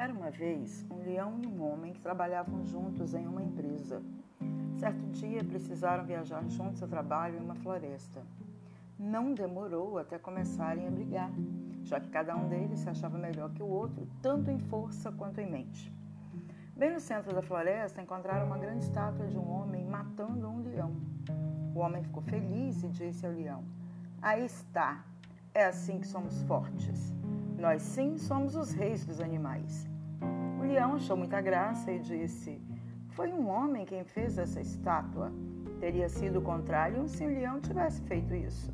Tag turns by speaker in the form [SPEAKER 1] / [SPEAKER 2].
[SPEAKER 1] Certa vez, um leão e um homem que trabalhavam juntos em uma empresa. Certo dia, precisaram viajar juntos ao trabalho em uma floresta. Não demorou até começarem a brigar, já que cada um deles se achava melhor que o outro, tanto em força quanto em mente. Bem no centro da floresta, encontraram uma grande estátua de um homem matando um leão. O homem ficou feliz e disse ao leão: Aí está, é assim que somos fortes. Nós sim somos os reis dos animais. O leão achou muita graça e disse: Foi um homem quem fez essa estátua. Teria sido o contrário se o leão tivesse feito isso.